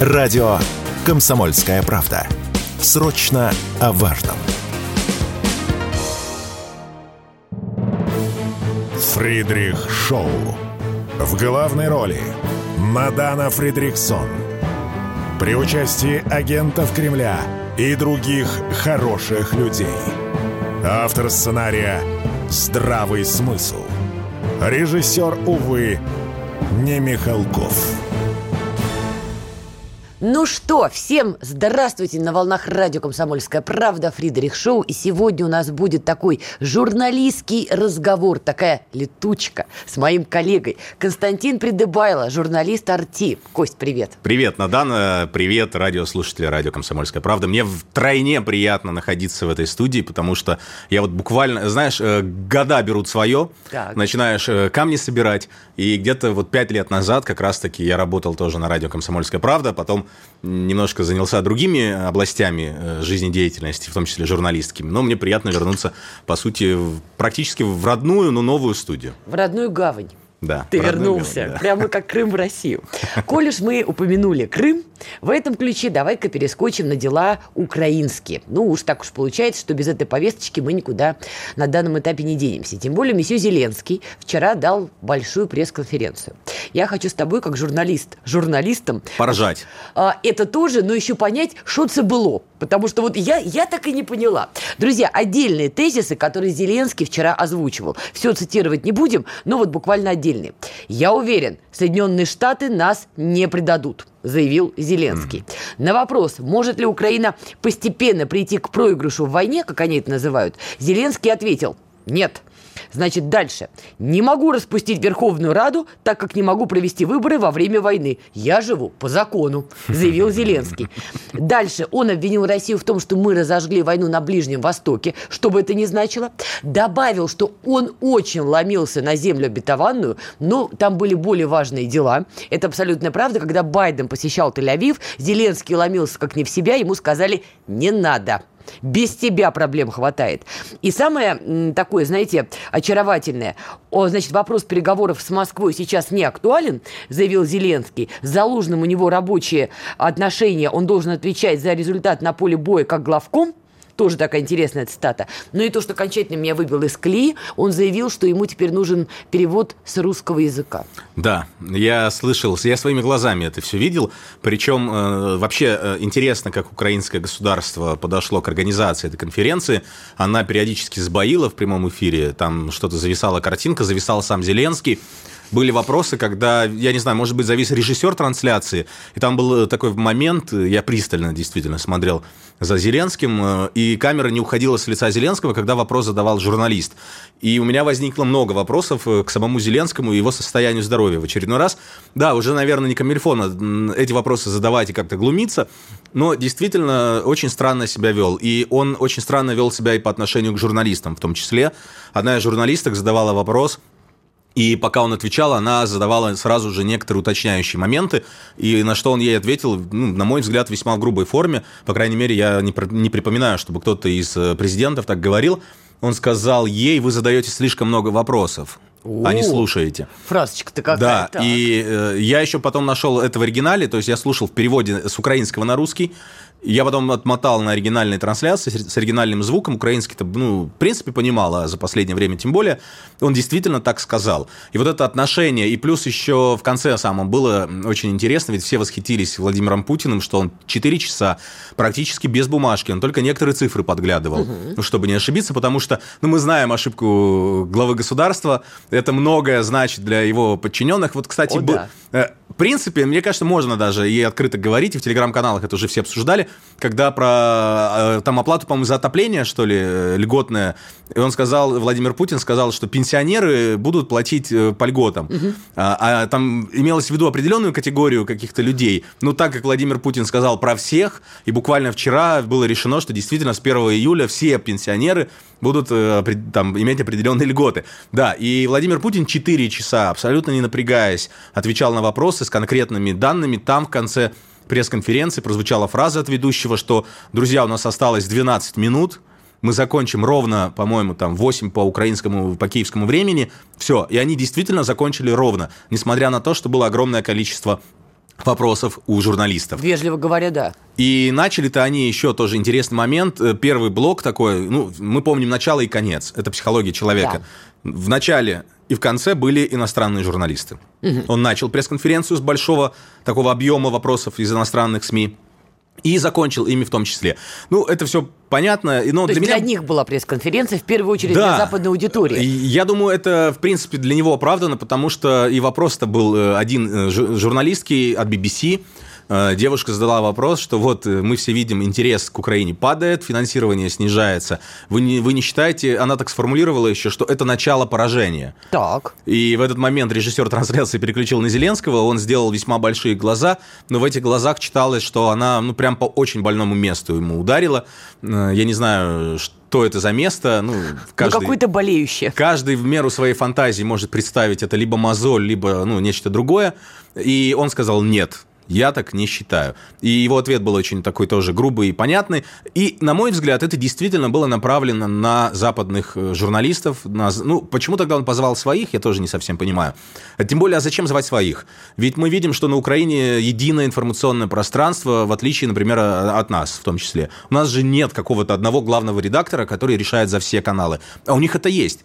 Радио «Комсомольская правда». Срочно о важном. Фридрих Шоу. В главной роли Мадана Фридриксон. При участии агентов Кремля и других хороших людей. Автор сценария «Здравый смысл». Режиссер, увы, не Михалков. Ну что, всем здравствуйте на волнах радио «Комсомольская правда» Фридерих Шоу. И сегодня у нас будет такой журналистский разговор, такая летучка с моим коллегой Константин Придыбайло, журналист «Арти». Кость, привет. Привет, Надана, привет, радиослушатели радио «Комсомольская правда». Мне втройне приятно находиться в этой студии, потому что я вот буквально, знаешь, э, года берут свое, так. начинаешь э, камни собирать, и где-то вот пять лет назад как раз-таки я работал тоже на радио «Комсомольская правда», потом немножко занялся другими областями э, жизнедеятельности, в том числе журналистскими. Но мне приятно вернуться, по сути, практически в родную, но новую студию. В родную гавань. Да, Ты вернулся, гавань, да. прямо как Крым в Россию. Коль уж мы упомянули Крым, в этом ключе давай-ка перескочим на дела украинские. Ну уж так уж получается, что без этой повесточки мы никуда на данном этапе не денемся. Тем более месье Зеленский вчера дал большую пресс-конференцию. Я хочу с тобой, как журналист, журналистом... Поражать. А, это тоже, но еще понять, что это было. Потому что вот я, я так и не поняла. Друзья, отдельные тезисы, которые Зеленский вчера озвучивал. Все цитировать не будем, но вот буквально отдельные. Я уверен, Соединенные Штаты нас не предадут заявил Зеленский. Mm. На вопрос, может ли Украина постепенно прийти к проигрышу в войне, как они это называют, Зеленский ответил – нет. Значит, дальше. Не могу распустить Верховную Раду, так как не могу провести выборы во время войны. Я живу по закону, заявил Зеленский. Дальше он обвинил Россию в том, что мы разожгли войну на Ближнем Востоке, что бы это ни значило. Добавил, что он очень ломился на землю обетованную, но там были более важные дела. Это абсолютная правда. Когда Байден посещал Тель-Авив, Зеленский ломился как не в себя, ему сказали «не надо». Без тебя проблем хватает. И самое такое, знаете, очаровательное, о, значит, вопрос переговоров с Москвой сейчас не актуален, заявил Зеленский. Залужным у него рабочие отношения, он должен отвечать за результат на поле боя как главком – тоже такая интересная цитата. Ну и то, что окончательно меня выбил из колеи, он заявил, что ему теперь нужен перевод с русского языка. Да, я слышал, я своими глазами это все видел. Причем э, вообще э, интересно, как украинское государство подошло к организации этой конференции. Она периодически сбоила в прямом эфире, там что-то зависала картинка, зависал сам Зеленский были вопросы, когда, я не знаю, может быть, завис режиссер трансляции, и там был такой момент, я пристально действительно смотрел за Зеленским, э, и камера не уходила с лица Зеленского, когда вопрос задавал журналист. И у меня возникло много вопросов э, к самому Зеленскому и его состоянию здоровья в очередной раз. Да, уже, наверное, не камильфона эти вопросы задавать и как-то глумиться, но действительно очень странно себя вел. И он очень странно вел себя и по отношению к журналистам в том числе. Одна из журналисток задавала вопрос – и пока он отвечал, она задавала сразу же некоторые уточняющие моменты, и на что он ей ответил, ну, на мой взгляд, весьма в грубой форме. По крайней мере, я не, не припоминаю, чтобы кто-то из э, президентов так говорил. Он сказал ей, вы задаете слишком много вопросов. О, а не слушаете. Фразочка-то какая Да, так. и э, я еще потом нашел это в оригинале, то есть я слушал в переводе с украинского на русский, я потом отмотал на оригинальной трансляции с оригинальным звуком. Украинский-то, ну, в принципе, понимала за последнее время, тем более. Он действительно так сказал. И вот это отношение, и плюс еще в конце самом было очень интересно, ведь все восхитились Владимиром Путиным, что он 4 часа практически без бумажки, он только некоторые цифры подглядывал, угу. ну, чтобы не ошибиться, потому что, ну, мы знаем ошибку главы государства, это многое значит для его подчиненных. Вот, кстати, О, был, да. Э, в принципе, мне кажется, можно даже и открыто говорить, и в телеграм-каналах это уже все обсуждали, когда про э, там оплату, по-моему, за отопление, что ли, э, льготное, и он сказал, Владимир Путин сказал, что пенсионеры будут платить э, по льготам. Угу. А, а там имелось в виду определенную категорию каких-то людей. Но так как Владимир Путин сказал про всех, и буквально вчера было решено, что действительно с 1 июля все пенсионеры будут там, иметь определенные льготы. Да, и Владимир Путин 4 часа, абсолютно не напрягаясь, отвечал на вопросы с конкретными данными. Там в конце пресс-конференции прозвучала фраза от ведущего, что, друзья, у нас осталось 12 минут, мы закончим ровно, по-моему, там 8 по украинскому, по киевскому времени, все, и они действительно закончили ровно, несмотря на то, что было огромное количество вопросов у журналистов. Вежливо говоря, да. И начали-то они еще тоже интересный момент. Э, первый блок такой, ну, мы помним начало и конец. Это психология человека. Да. В начале и в конце были иностранные журналисты. Угу. Он начал пресс-конференцию с большого такого объема вопросов из иностранных СМИ. И закончил ими в том числе. Ну, это все понятно. Но То для, есть меня... для них была пресс-конференция, в первую очередь да. для западной аудитории. Я думаю, это, в принципе, для него оправдано, потому что и вопрос-то был э, один э, журналистский от BBC, девушка задала вопрос, что вот э, мы все видим, интерес к Украине падает, финансирование снижается. Вы не, вы не считаете, она так сформулировала еще, что это начало поражения. Так. И в этот момент режиссер трансляции переключил на Зеленского, он сделал весьма большие глаза, но в этих глазах читалось, что она, ну, прям по очень больному месту ему ударила. Э, я не знаю, что это за место. Ну, ну каждый, ну какое-то болеющее. Каждый в меру своей фантазии может представить это либо мозоль, либо ну, нечто другое. И он сказал нет. Я так не считаю. И его ответ был очень такой тоже грубый и понятный. И, на мой взгляд, это действительно было направлено на западных э, журналистов. На... Ну, почему тогда он позвал своих, я тоже не совсем понимаю. А тем более, а зачем звать своих? Ведь мы видим, что на Украине единое информационное пространство, в отличие, например, от нас в том числе. У нас же нет какого-то одного главного редактора, который решает за все каналы. А у них это есть.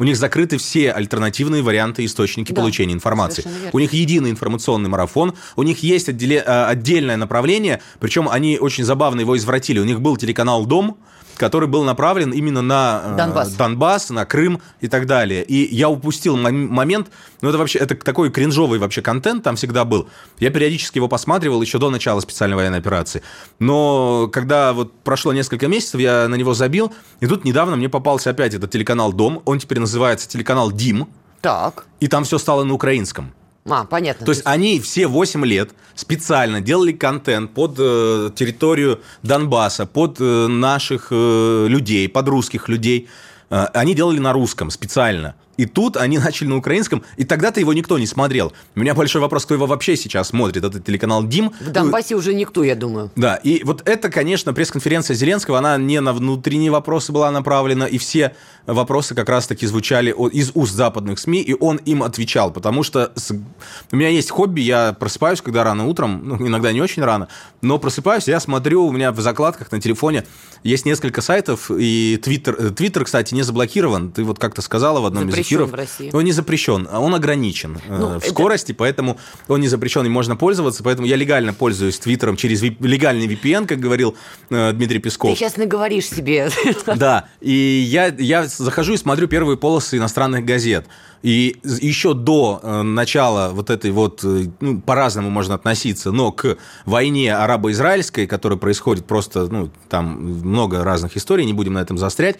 У них закрыты все альтернативные варианты источники да, получения информации. У них единый информационный марафон, у них есть отделе, э, отдельное направление, причем они очень забавно его извратили. У них был телеканал «Дом», который был направлен именно на э, Донбасс, Донбасс на Крым и так далее. И я упустил момент, ну это вообще, это такой кринжовый вообще контент там всегда был. Я периодически его посматривал еще до начала специальной военной операции. Но когда вот прошло несколько месяцев, я на него забил, и тут недавно мне попался опять этот телеканал «Дом», он теперь называется телеканал «Дим». Так. И там все стало на украинском. А, понятно. То есть они все 8 лет специально делали контент под э, территорию Донбасса, под э, наших э, людей, под русских людей. Э, они делали на русском специально. И тут они начали на украинском, и тогда-то его никто не смотрел. У меня большой вопрос, кто его вообще сейчас смотрит, этот телеканал ДИМ. В Донбассе уже никто, я думаю. Да, и вот это, конечно, пресс-конференция Зеленского, она не на внутренние вопросы была направлена, и все вопросы как раз-таки звучали из уст западных СМИ, и он им отвечал, потому что с... у меня есть хобби, я просыпаюсь, когда рано утром, ну, иногда не очень рано, но просыпаюсь, я смотрю, у меня в закладках на телефоне есть несколько сайтов, и Твиттер, Твиттер, кстати, не заблокирован, ты вот как-то сказала в одном Запрещен из эфиров. в России. Он не запрещен, а он ограничен э, ну, в это... скорости, поэтому он не запрещен, и можно пользоваться, поэтому я легально пользуюсь Твиттером через легальный VPN, как говорил э, Дмитрий Песков. Ты сейчас наговоришь себе. Да, и я, я захожу и смотрю первые полосы иностранных газет. И еще до э, начала вот этой вот, ну, по-разному можно относиться, но к войне арабо-израильской, которая происходит просто, ну, там много разных историй, не будем на этом заострять,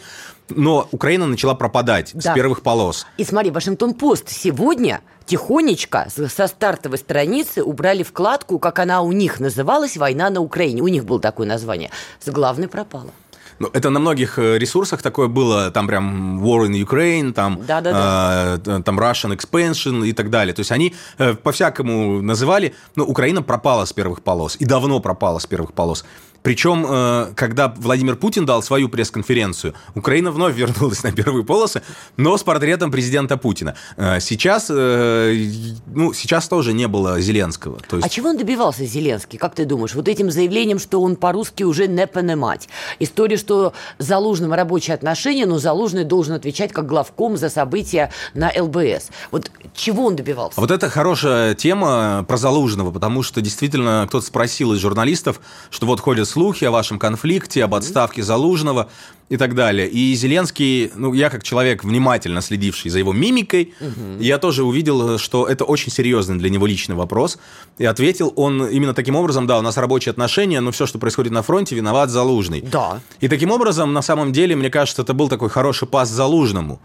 но Украина начала пропадать да. с первых полос. И смотри, Вашингтон-Пост сегодня тихонечко со стартовой страницы убрали вкладку, как она у них называлась, «Война на Украине». У них было такое название. С главной пропала. Ну, это на многих э, ресурсах такое было, там прям War in Ukraine, там, да, да, да. Э, там Russian Expansion и так далее. То есть они э, по-всякому называли, но Украина пропала с первых полос, и давно пропала с первых полос. Причем, э, когда Владимир Путин дал свою пресс-конференцию, Украина вновь вернулась на первые полосы, но с портретом президента Путина. Э, сейчас, э, ну, сейчас тоже не было Зеленского. То есть... А чего он добивался, Зеленский, как ты думаешь? Вот этим заявлением, что он по-русски уже не понимать. История, что Залужным рабочие отношения, но Залужный должен отвечать как главком за события на ЛБС. Вот чего он добивался? Вот это хорошая тема про Залужного, потому что действительно кто-то спросил из журналистов, что вот ходят слухи о вашем конфликте, об отставке Залужного и так далее. И Зеленский, ну, я как человек, внимательно следивший за его мимикой, угу. я тоже увидел, что это очень серьезный для него личный вопрос. И ответил он именно таким образом, да, у нас рабочие отношения, но все, что происходит на фронте, виноват Залужный. Да. И таким образом, на самом деле, мне кажется, это был такой хороший пас Залужному.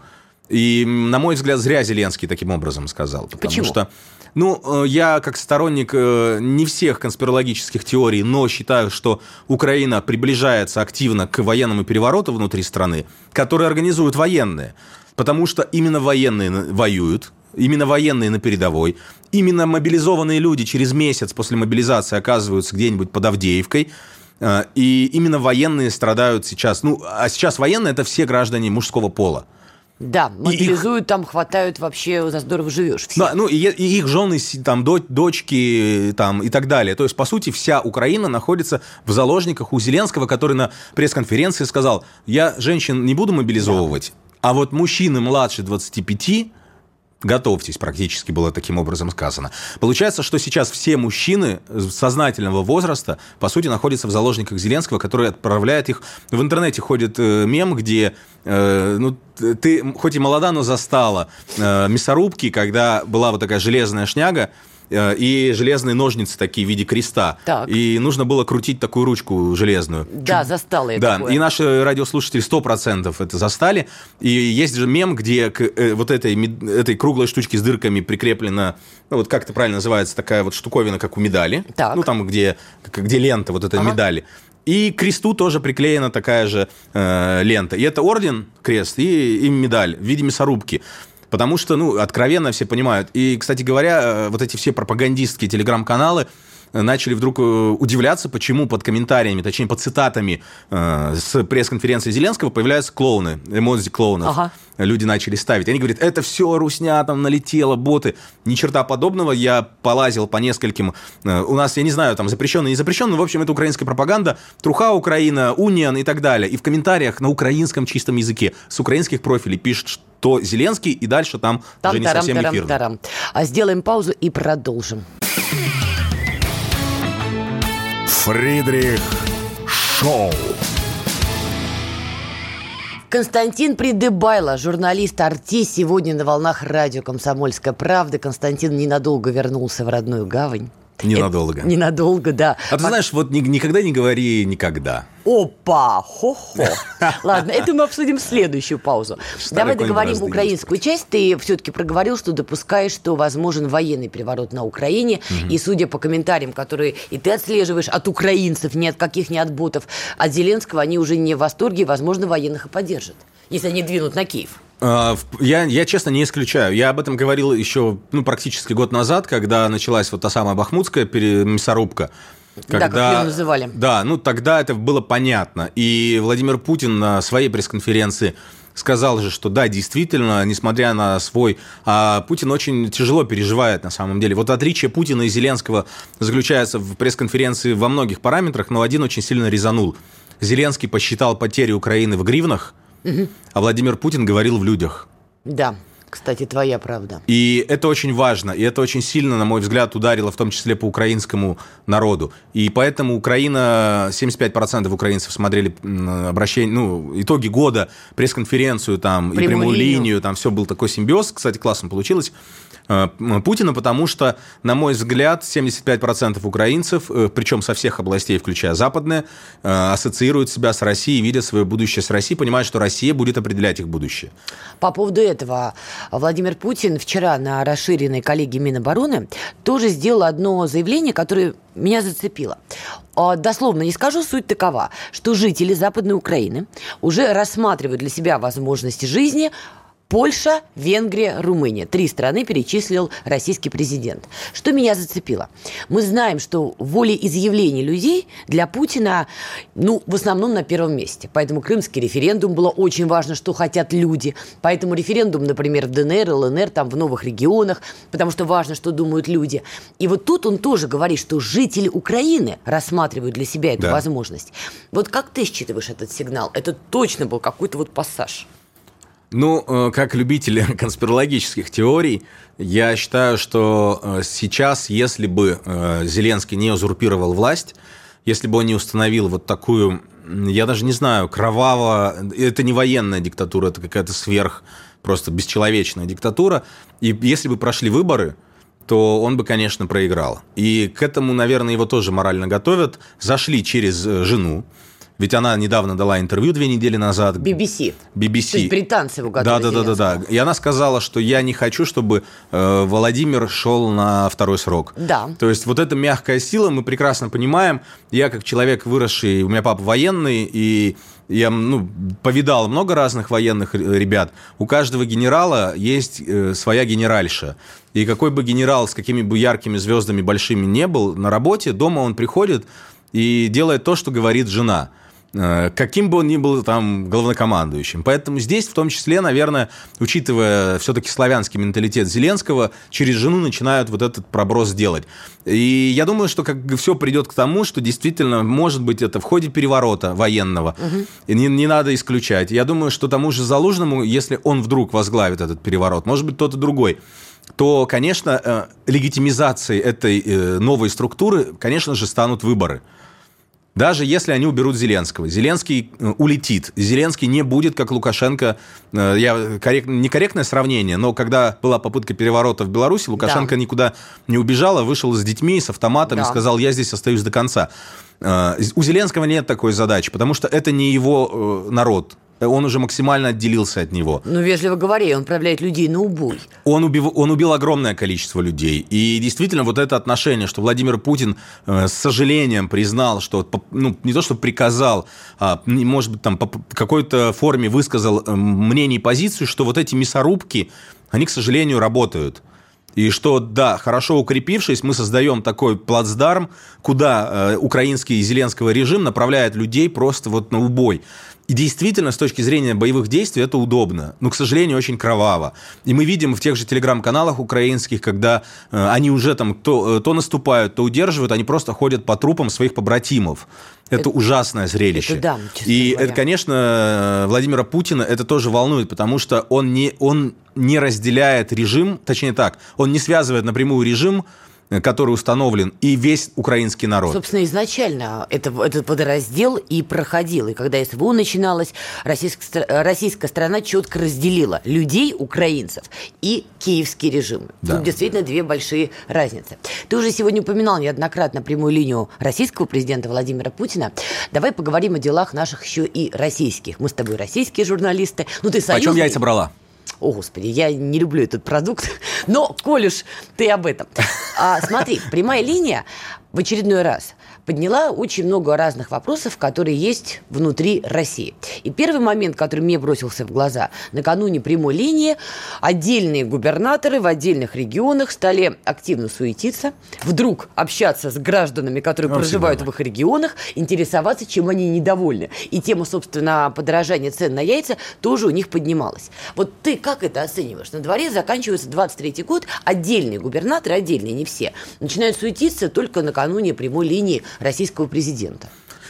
И, на мой взгляд, зря Зеленский таким образом сказал. Потому Почему? что ну, э, я как сторонник э, не всех конспирологических теорий, но считаю, что Украина приближается активно к военному перевороту внутри страны, который организуют военные. Потому что именно военные воюют, именно военные на передовой, именно мобилизованные люди через месяц после мобилизации оказываются где-нибудь под Авдеевкой, э, и именно военные страдают сейчас. Ну, а сейчас военные – это все граждане мужского пола. Да, мобилизуют, там хватают вообще, за здорово живешь. Да, ну и, и их жены, там, дочки там, и так далее. То есть, по сути, вся Украина находится в заложниках у Зеленского, который на пресс-конференции сказал, я женщин не буду мобилизовывать, да. а вот мужчины младше 25 Готовьтесь, практически было таким образом сказано. Получается, что сейчас все мужчины сознательного возраста, по сути, находятся в заложниках Зеленского, который отправляет их... В интернете ходит э, мем, где э, ну, ты хоть и молода, но застала э, мясорубки, когда была вот такая железная шняга, и железные ножницы такие в виде креста. Так. И нужно было крутить такую ручку железную. Да, застала я Да, такое. и наши радиослушатели 100% это застали. И есть же мем, где к э, вот этой, этой круглой штучке с дырками прикреплена, ну вот как это правильно называется, такая вот штуковина, как у медали. Так. Ну там, где, где лента вот этой ага. медали. И к кресту тоже приклеена такая же э, лента. И это орден, крест, и, и медаль в виде мясорубки. Потому что, ну, откровенно все понимают. И, кстати говоря, э, вот эти все пропагандистские телеграм-каналы, начали вдруг э, удивляться, почему под комментариями, точнее, под цитатами э, с пресс-конференции Зеленского появляются клоуны, эмодзи клоунов. Ага. Люди начали ставить. Они говорят, это все русня, там налетело, боты. Ни черта подобного. Я полазил по нескольким... Э, у нас, я не знаю, там запрещенный, не запрещенный, но, в общем, это украинская пропаганда. Труха Украина, Униан и так далее. И в комментариях на украинском чистом языке с украинских профилей пишут, что Зеленский, и дальше там, там уже не совсем эфирно. А сделаем паузу и продолжим. Фридрих Шоу. Константин Придыбайло, журналист Арти, сегодня на волнах радио «Комсомольская правда». Константин ненадолго вернулся в родную гавань. Ненадолго. Это, ненадолго, да. А ты знаешь, вот ни, никогда не говори никогда. Опа, хо-хо. Ладно, это мы обсудим следующую паузу. Давай договорим украинскую часть. Ты все-таки проговорил, что допускаешь, что возможен военный переворот на Украине. И судя по комментариям, которые и ты отслеживаешь от украинцев, ни от каких, ни от ботов, от Зеленского, они уже не в восторге, возможно, военных и поддержат, если они двинут на Киев. А, я, я, честно, не исключаю. Я об этом говорил еще ну, практически год назад, когда началась вот та самая бахмутская мясорубка. Когда, да, как ее называли. Да, ну тогда это было понятно. И Владимир Путин на своей пресс-конференции сказал же, что да, действительно, несмотря на свой... А Путин очень тяжело переживает на самом деле. Вот отличие Путина и Зеленского заключается в пресс-конференции во многих параметрах, но один очень сильно резанул. Зеленский посчитал потери Украины в гривнах – а Владимир Путин говорил в людях. Да. Кстати, твоя правда. И это очень важно, и это очень сильно, на мой взгляд, ударило в том числе по украинскому народу. И поэтому Украина, 75% украинцев смотрели обращение, ну, итоги года, пресс-конференцию там, прямую и прямую линию. линию, там все был такой симбиоз. Кстати, классно получилось. Э, Путина, потому что, на мой взгляд, 75% украинцев, э, причем со всех областей, включая западные, э, ассоциируют себя с Россией, видят свое будущее с Россией, понимают, что Россия будет определять их будущее. По поводу этого, Владимир Путин вчера на расширенной коллегии Минобороны тоже сделал одно заявление, которое меня зацепило. А, дословно не скажу, суть такова, что жители Западной Украины уже рассматривают для себя возможности жизни Польша, Венгрия, Румыния. Три страны перечислил российский президент. Что меня зацепило? Мы знаем, что волеизъявление людей для Путина, ну, в основном на первом месте. Поэтому крымский референдум было очень важно, что хотят люди. Поэтому референдум, например, в ДНР, ЛНР, там в новых регионах, потому что важно, что думают люди. И вот тут он тоже говорит, что жители Украины рассматривают для себя эту да. возможность. Вот как ты считываешь этот сигнал? Это точно был какой-то вот пассаж. Ну, э, как любитель конспирологических теорий, я считаю, что э, сейчас, если бы э, Зеленский не узурпировал власть, если бы он не установил вот такую, я даже не знаю, кроваво, это не военная диктатура, это какая-то сверх, просто бесчеловечная диктатура, и если бы прошли выборы, то он бы, конечно, проиграл. И к этому, наверное, его тоже морально готовят. Зашли через жену, ведь она недавно дала интервью две недели назад. BBC. BBC. То есть британцы его. Да, да, да, да, да. И она сказала, что я не хочу, чтобы э, Владимир шел на второй срок. Да. То есть вот эта мягкая сила, мы прекрасно понимаем. Я как человек выросший, у меня папа военный, и я ну, повидал много разных военных ребят. У каждого генерала есть э, своя генеральша. И какой бы генерал с какими бы яркими звездами большими не был на работе, дома он приходит и делает то, что говорит жена – каким бы он ни был там главнокомандующим. Поэтому здесь, в том числе, наверное, учитывая все-таки славянский менталитет Зеленского, через жену начинают вот этот проброс делать. И я думаю, что как все придет к тому, что действительно, может быть, это в ходе переворота военного. Угу. И не, не надо исключать. Я думаю, что тому же Залужному, если он вдруг возглавит этот переворот, может быть, кто-то другой, то, конечно, э, легитимизацией этой э, новой структуры, конечно же, станут выборы. Даже если они уберут Зеленского. Зеленский э, улетит. Зеленский не будет, как Лукашенко. Я коррект, некорректное сравнение, но когда была попытка переворота в Беларуси, Лукашенко да. никуда не убежал, а вышел с детьми, с автоматом да. и сказал, я здесь остаюсь до конца. У Зеленского нет такой задачи, потому что это не его народ он уже максимально отделился от него. Ну, вежливо говоря, он отправляет людей на убой. Он убил, он убил огромное количество людей. И действительно, вот это отношение, что Владимир Путин э, с сожалением признал, что, ну, не то, что приказал, а, может быть, там, по какой-то форме высказал э, мнение и позицию, что вот эти мясорубки, они, к сожалению, работают. И что, да, хорошо укрепившись, мы создаем такой плацдарм, куда э, украинский и зеленского режим направляет людей просто вот на убой. И действительно, с точки зрения боевых действий, это удобно. Но, к сожалению, очень кроваво. И мы видим в тех же телеграм-каналах украинских, когда э, они уже там то, э, то наступают, то удерживают, они просто ходят по трупам своих побратимов. Это, это ужасное зрелище. Это да, И говоря. это, конечно, э, Владимира Путина это тоже волнует, потому что он не, он не разделяет режим, точнее так, он не связывает напрямую режим который установлен, и весь украинский народ. Собственно, изначально это, этот водораздел и проходил. И когда СВО начиналось, российская, российская страна четко разделила людей, украинцев, и киевский режим. Да. Тут действительно две большие разницы. Ты уже сегодня упоминал неоднократно прямую линию российского президента Владимира Путина. Давай поговорим о делах наших еще и российских. Мы с тобой российские журналисты. Ну, ты союзный. Почем яйца брала? О, Господи, я не люблю этот продукт, но, коль ты об этом. А, смотри, прямая линия в очередной раз подняла очень много разных вопросов, которые есть внутри России. И первый момент, который мне бросился в глаза, накануне прямой линии отдельные губернаторы в отдельных регионах стали активно суетиться, вдруг общаться с гражданами, которые ну, проживают всегда. в их регионах, интересоваться, чем они недовольны. И тема, собственно, подорожания цен на яйца тоже у них поднималась. Вот ты как это оцениваешь? На дворе заканчивается 23 год, отдельные губернаторы, отдельные, не все, начинают суетиться только накануне прямой линии российского президента.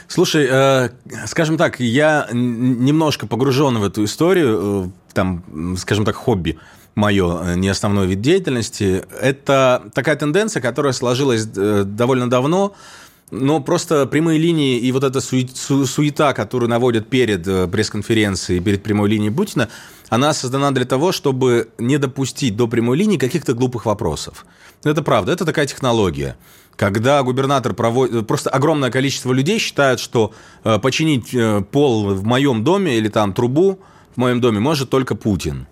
Слушай, э, скажем так, я немножко погружен в эту историю, э, там, скажем так, хобби мое, э, не основной вид деятельности. Это такая тенденция, которая сложилась э, довольно давно, но просто прямые линии и вот эта суета, которую наводят перед э, пресс-конференцией, перед прямой линией Путина, она создана для того, чтобы не допустить до прямой линии каких-то глупых вопросов. Это правда, это такая технология. Когда губернатор проводит... Просто огромное количество людей считают, что э, починить э, пол в моем доме или там трубу в моем доме может только Путин.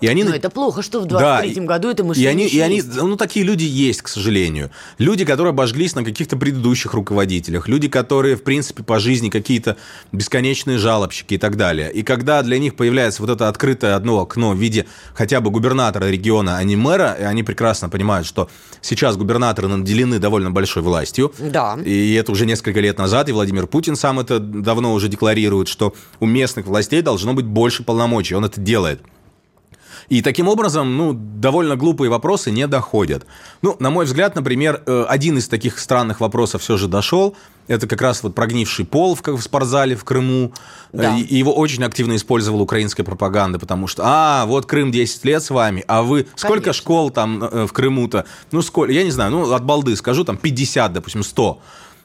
И они... Но это плохо, что в 23 да, году это мышление и они, и они, Ну, такие люди есть, к сожалению. Люди, которые обожглись на каких-то предыдущих руководителях. Люди, которые, в принципе, по жизни какие-то бесконечные жалобщики и так далее. И когда для них появляется вот это открытое одно окно в виде хотя бы губернатора региона, а не мэра, и они прекрасно понимают, что сейчас губернаторы наделены довольно большой властью. Да. И это уже несколько лет назад, и Владимир Путин сам это давно уже декларирует, что у местных властей должно быть больше полномочий. Он это делает. И таким образом, ну, довольно глупые вопросы не доходят. Ну, на мой взгляд, например, э, один из таких странных вопросов все же дошел. Это как раз вот прогнивший пол в, в спортзале в Крыму. Да. И его очень активно использовала украинская пропаганда, потому что, а, вот Крым 10 лет с вами, а вы... Конечно. Сколько школ там э, в Крыму-то? Ну, сколько? Я не знаю, ну, от балды скажу, там 50, допустим, 100.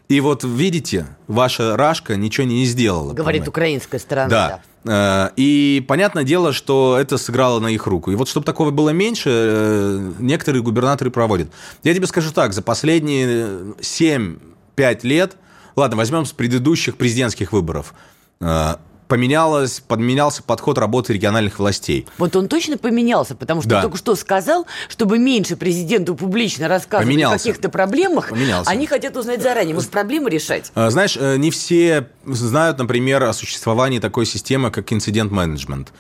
И вот видите, ваша Рашка ничего не сделала. Говорит украинская сторона. Да. да. Э, и понятное дело, что это сыграло на их руку. И вот чтобы такого было меньше, э, некоторые губернаторы проводят. Я тебе скажу так, за последние 7-5 лет, ладно, возьмем с предыдущих президентских выборов, э, поменялось, подменялся подход работы региональных властей. Вот он точно поменялся, потому что да. только что сказал, чтобы меньше президенту публично рассказывать поменялся. о каких-то проблемах, поменялся. они хотят узнать заранее, может, проблемы решать. А, знаешь, э, не все знают, например, о существовании такой системы, как инцидент-менеджмент.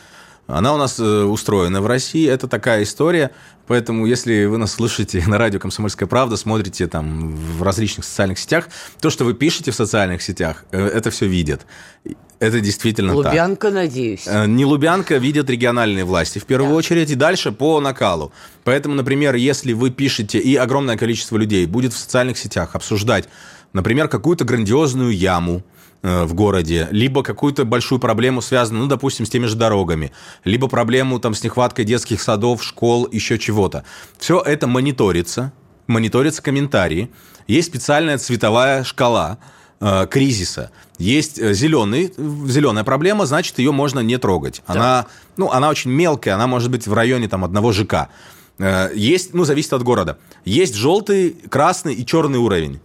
Она у нас э, устроена в России, это такая история. Поэтому, если вы нас слышите на радио «Комсомольская правда», смотрите там в различных социальных сетях, то, что вы пишете в социальных сетях, э, это все видят. Это действительно Лубянка, так. надеюсь. Э, не Лубянка, видят региональные власти в первую Да. очередь, и дальше по накалу. Поэтому, например, если вы пишете, и огромное количество людей будет в социальных сетях обсуждать, например, какую-то грандиозную яму, э, в городе, либо какую-то большую проблему, связанную, ну, допустим, с теми же дорогами, либо проблему там с нехваткой детских садов, школ, еще чего-то. Все это мониторится, мониторятся комментарии. Есть специальная цветовая шкала э, кризиса. Есть э, зеленый, зеленая проблема, значит, ее можно не трогать. Она, ну, она очень мелкая, она может быть в районе там, одного ЖК. Э, Есть, ну, зависит от города. Есть желтый, красный и черный уровень.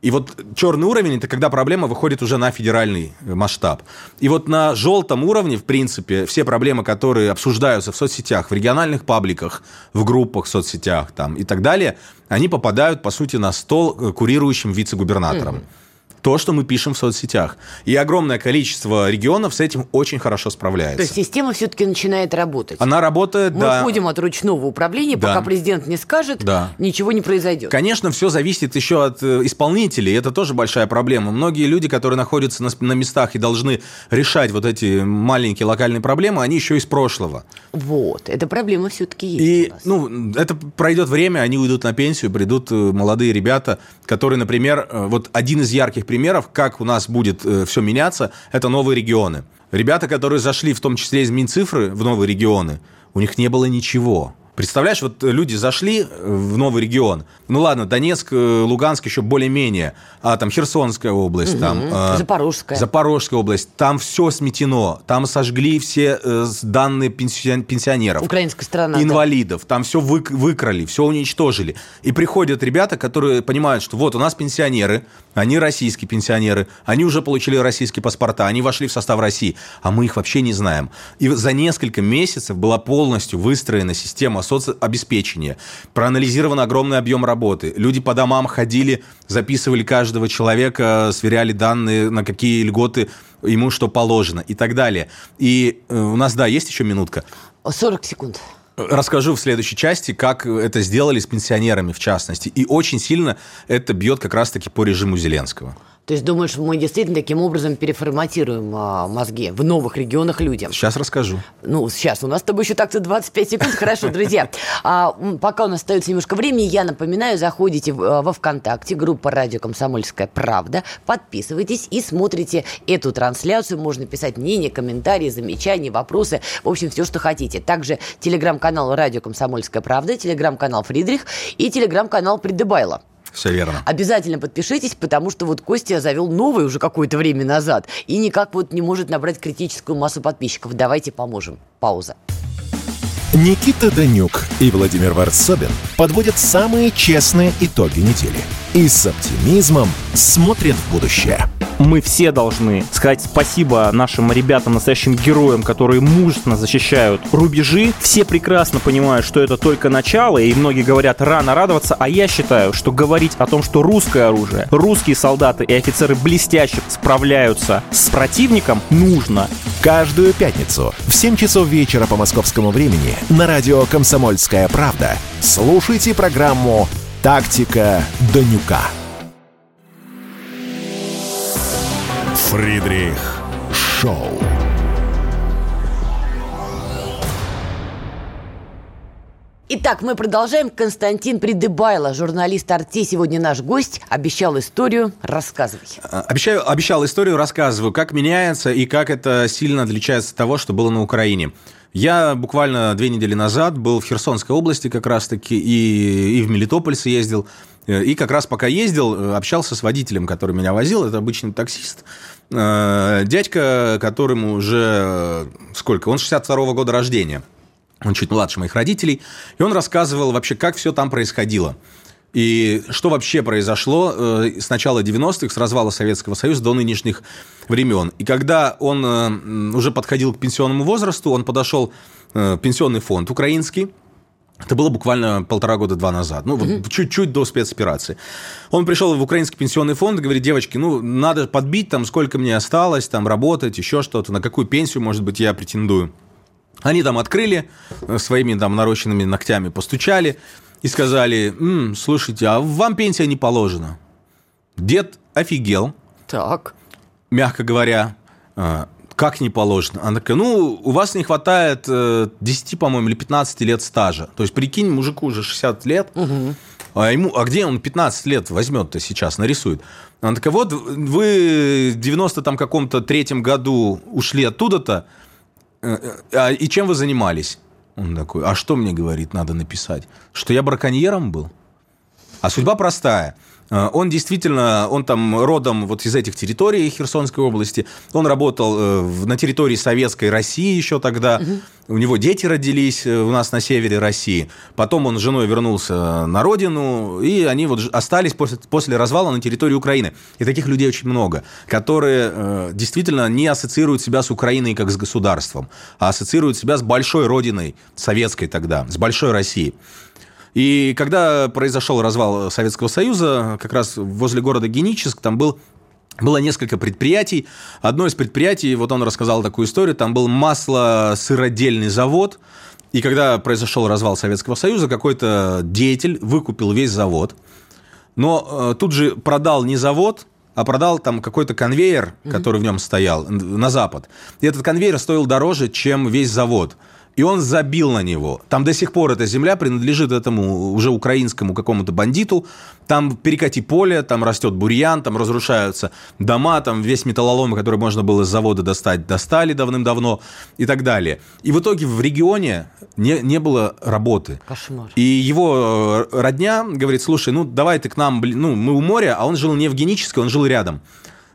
И вот черный уровень это когда проблема выходит уже на федеральный масштаб. И вот на желтом уровне, в принципе, все проблемы, которые обсуждаются в соцсетях, в региональных пабликах, в группах в соцсетях там, и так далее, они попадают, по сути, на стол курирующим вице-губернаторам. То, что мы пишем в соцсетях. И огромное количество регионов с этим очень хорошо справляется. То есть система все-таки начинает работать. Она работает, Мы да. уходим от ручного управления, Да. пока президент не скажет, Да. ничего не произойдет. Конечно, все зависит еще от э, исполнителей. Это тоже большая проблема. Многие люди, которые находятся на, на местах и должны решать вот эти маленькие локальные проблемы, они еще из прошлого. Вот, эта проблема все-таки есть И, ну, это пройдет время, они уйдут на пенсию, придут э, молодые ребята, которые, например, э, вот один из ярких примеров, как у нас будет все меняться, это новые регионы. Ребята, которые зашли, в том числе из Минцифры, в новые регионы, у них не было ничего. Представляешь, вот люди зашли э, в новый регион. Ну ладно, Донецк, э, Луганск еще более-менее, а там Херсонская область, там э, Запорожская. Запорожская область, там все сметено, там сожгли все э, данные пенсион- пенсионеров Украинская страна. да. инвалидов, там все выкрали, все уничтожили. И приходят ребята, которые понимают, что вот у нас пенсионеры, они российские пенсионеры, они уже получили российские паспорта, они вошли в состав России, а мы их вообще не знаем. И за несколько месяцев была полностью выстроена система соцобеспечения, проанализирован огромный объем работы. Люди по домам ходили, записывали каждого человека, сверяли данные, на какие льготы ему что положено и так далее. И э, у нас, да, есть еще минутка. 40 секунд. Расскажу в следующей части, как это сделали с пенсионерами, в частности. И очень сильно это бьет как раз-таки по режиму Зеленского. То есть думаешь, мы действительно таким образом переформатируем а, мозги в новых регионах людям? Сейчас расскажу. Ну, сейчас у нас с тобой еще так-то 25 секунд. Хорошо, друзья. А, пока у нас остается немножко времени, я напоминаю, заходите в- а, во ВКонтакте, группа «Радио Комсомольская правда», подписывайтесь и смотрите эту трансляцию. Можно писать мнения, комментарии, замечания, вопросы, в общем, все, что хотите. Также телеграм-канал «Радио Комсомольская правда», телеграм-канал «Фридрих» и телеграм-канал «Придыбайло». Все верно. Обязательно подпишитесь, потому что вот Костя завел новый уже какое-то время назад и никак вот не может набрать критическую массу подписчиков. Давайте поможем. Пауза. Никита Данюк и Владимир Варсобин подводят самые честные итоги недели и с оптимизмом смотрят в будущее. мы все должны сказать спасибо нашим ребятам, настоящим героям, которые мужественно защищают рубежи. Все прекрасно понимают, что это только начало, и многие говорят рано радоваться, а я считаю, что говорить о том, что русское оружие, русские солдаты и офицеры блестяще справляются с противником, нужно. Каждую пятницу в 7 часов вечера по московскому времени на радио «Комсомольская правда» слушайте программу «Тактика Данюка». Фридрих Шоу. Итак, мы продолжаем. Константин Придыбайло, журналист Арти, сегодня наш гость. Обещал историю. Рассказывай. А, Обещаю, обещал историю, рассказываю, как меняется и как это сильно отличается от того, что было на Украине. Я буквально две недели назад был в Херсонской области как раз-таки и, и в Мелитополь съездил. Э, И как раз пока ездил, э, общался с водителем, который меня возил. Это обычный таксист. Э, Дядька, которому уже сколько? Он 62-го года рождения. Он чуть младше моих родителей. И он рассказывал вообще, как все там происходило. И что вообще произошло э, с начала 90-х, с развала Советского Союза до нынешних времен. И когда он э, уже подходил к пенсионному возрасту, он подошел э, в пенсионный фонд украинский, это было буквально полтора года-два назад, ну, вот чуть-чуть до спецоперации. Он пришел в украинский пенсионный фонд и говорит, девочки, ну, надо подбить, там, сколько мне осталось, там, работать, еще что-то, на какую пенсию, может быть, я претендую. Они там открыли, э, своими там нарощенными ногтями постучали и сказали, «М, слушайте, а вам пенсия не положена. Дед офигел, Так. мягко говоря, «А, как не положено? Она такая, ну, у вас не хватает э, 10, по-моему, или 15 лет стажа. То есть, прикинь, мужику уже 60 лет, а, ему, а где он 15 лет возьмет-то сейчас, нарисует? Она такая, вот вы в 90 там каком-то третьем году ушли оттуда-то, э, э, а, и чем вы занимались? Он такой, а что мне, говорит, надо написать? Что я браконьером был? А судьба простая. Э, Он действительно, он там родом вот из этих территорий Херсонской области. Он работал э, на территории Советской России еще тогда. У него дети родились э, у нас на севере России. Потом он с женой вернулся на родину, и они вот остались после, после развала на территории Украины. И таких людей очень много, которые э, действительно не ассоциируют себя с Украиной как с государством, а ассоциируют себя с большой родиной, советской тогда, с большой Россией. И когда произошел развал Советского Союза, как раз возле города Геническ, там был было несколько предприятий. Одно из предприятий, вот он рассказал такую историю, там был масло-сыродельный завод. И когда произошел развал Советского Союза, какой-то деятель выкупил весь завод. Но э, тут же продал не завод, а продал там какой-то конвейер, который в нем стоял, на запад. И этот конвейер стоил дороже, чем весь завод. И он забил на него. Там до сих пор эта земля принадлежит этому уже украинскому какому-то бандиту. Там перекати поле, там растет бурьян, там разрушаются дома, там весь металлолом, который можно было из завода достать, достали давным-давно и так далее. И в итоге в регионе не, не было работы. Кошмар. И его э, родня говорит, слушай, ну давай ты к нам, блин, ну мы у моря, а он жил не в Генической, он жил рядом.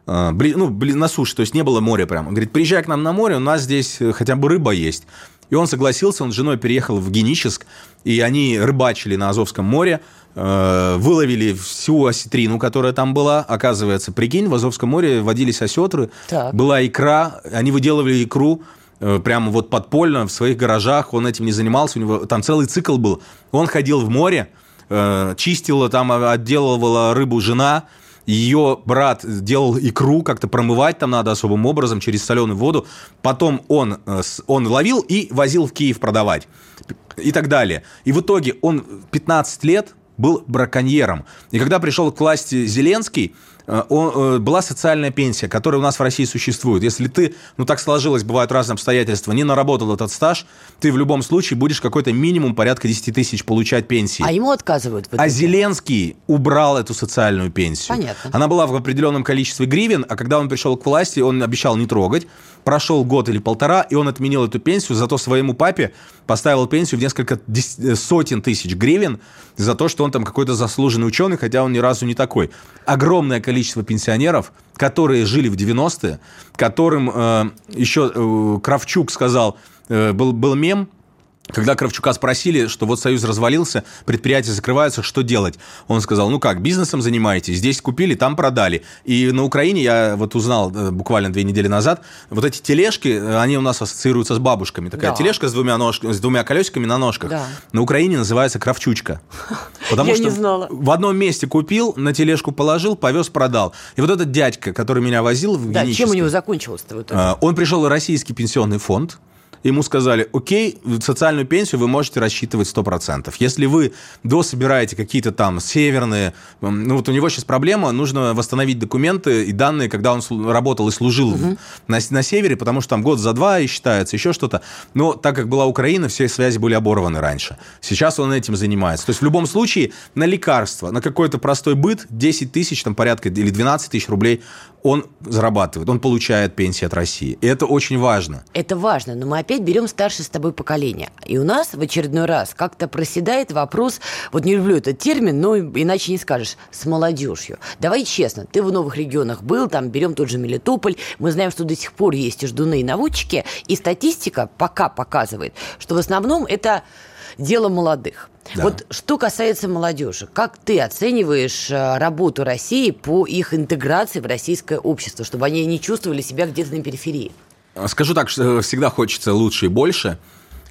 Э, Ну, на суше, то есть не было моря прям. Он говорит, приезжай к нам на море, у нас здесь э, хотя бы рыба есть. И он согласился, он с женой переехал в Геническ, и они рыбачили на Азовском море, э, выловили всю осетрину, которая там была. Оказывается, прикинь, в Азовском море водились осетры, Так. была икра, они выделывали икру э, прямо вот подпольно в своих гаражах, он этим не занимался, у него там целый цикл был. Он ходил в море, э, чистила там, отделывала рыбу жена, ее брат делал икру, как-то промывать там надо особым образом через соленую воду. Потом он, э, он ловил и возил в Киев продавать. И так далее. И в итоге он 15 лет был браконьером. И когда пришел к власти Зеленский, была социальная пенсия, которая у нас в России существует. Если ты, ну так сложилось, бывают разные обстоятельства, не наработал этот стаж, ты в любом случае будешь какой-то минимум порядка 10 тысяч получать пенсии. А ему отказывают А? Зеленский убрал эту социальную пенсию. Понятно. Она была в определенном количестве гривен, а когда он пришел к власти, он обещал не трогать. Прошел год или полтора, и он отменил эту пенсию, зато своему папе поставил пенсию в несколько э, сотен тысяч гривен за то, что он там какой-то заслуженный ученый, хотя он ни разу не такой. Огромное количество пенсионеров, которые жили в 90-е, которым э, еще э, Кравчук сказал, э, был, был мем, когда Кравчука спросили, что вот Союз развалился, предприятия закрываются, что делать? Он сказал, ну как, бизнесом занимаетесь, здесь купили, там продали. И на Украине, я вот узнал э, буквально две недели назад, вот эти тележки, э, они у нас ассоциируются с бабушками. Такая Да. тележка с двумя, нож... с двумя колесиками на ножках. Да. На Украине называется кравчучка. Потому Я что не знала. в одном месте купил, на тележку положил, повез, продал. И вот этот дядька, который меня возил в Да, чем у него закончилось-то а, Он пришел в российский пенсионный фонд. Ему сказали, окей, социальную пенсию вы можете рассчитывать 100%. Если вы дособираете какие-то там северные... Ну вот у него сейчас проблема, нужно восстановить документы и данные, когда он работал и служил в- на, на севере, потому что там год за два и считается, еще что-то. Но так как была Украина, все связи были оборваны раньше. Сейчас он этим занимается. То есть в любом случае на лекарства, на какой-то простой быт 10 тысяч, там порядка, или 12 тысяч рублей он зарабатывает, он получает пенсии от России. И это очень важно. Это важно, но мы опять берем старшее с тобой поколение. И у нас в очередной раз как-то проседает вопрос, вот не люблю этот термин, но иначе не скажешь, с молодежью. Давай честно, ты в новых регионах был, там берем тот же Мелитополь, мы знаем, что до сих пор есть и ждуны, и наводчики, и статистика пока показывает, что в основном это дело молодых. Да. Вот что касается молодежи, как ты оцениваешь э, работу России по их интеграции в российское общество, чтобы они не чувствовали себя где-то на периферии? Скажу так, что всегда хочется лучше и больше,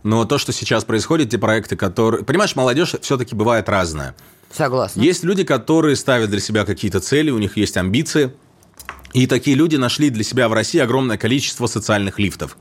но то, что сейчас происходит, те проекты, которые... Понимаешь, молодежь все-таки бывает разная. Согласна. Есть люди, которые ставят для себя какие-то цели, у них есть амбиции. И такие люди нашли для себя в России огромное количество социальных лифтов.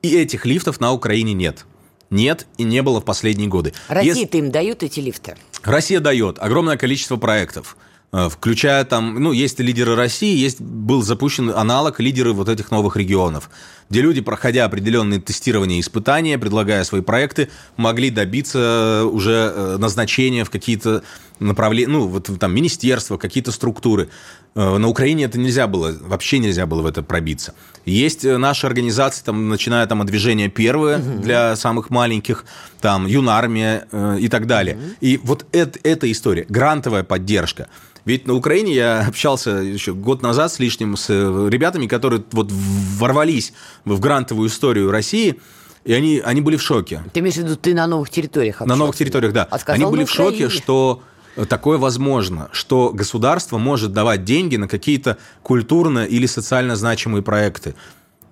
И этих лифтов на Украине нет. Нет и не было в последние годы. Россия-то им дают эти лифты? Россия дает огромное количество проектов э, включая там, ну, есть лидеры России, есть, был запущен аналог лидеры вот этих новых регионов, где люди, проходя определенные тестирования и испытания, предлагая свои проекты, могли добиться уже э, назначения в какие-то направления, ну, вот там министерства, какие-то структуры. Э, на Украине это нельзя было, вообще нельзя было в это пробиться. Есть э, наши организации, там, начиная там от движения «Первые» угу. для самых маленьких, там, «Юнармия» э, и так далее. Угу. И вот это, эта история, грантовая поддержка. Ведь на Украине я общался еще год назад с лишним с ребятами, которые вот ворвались в грантовую историю России, и они, они были в шоке. Ты имеешь в виду, ты на новых территориях общался? На новых территориях, да. А они были в шоке, что такое возможно, что государство может давать деньги на какие-то культурно или социально значимые проекты.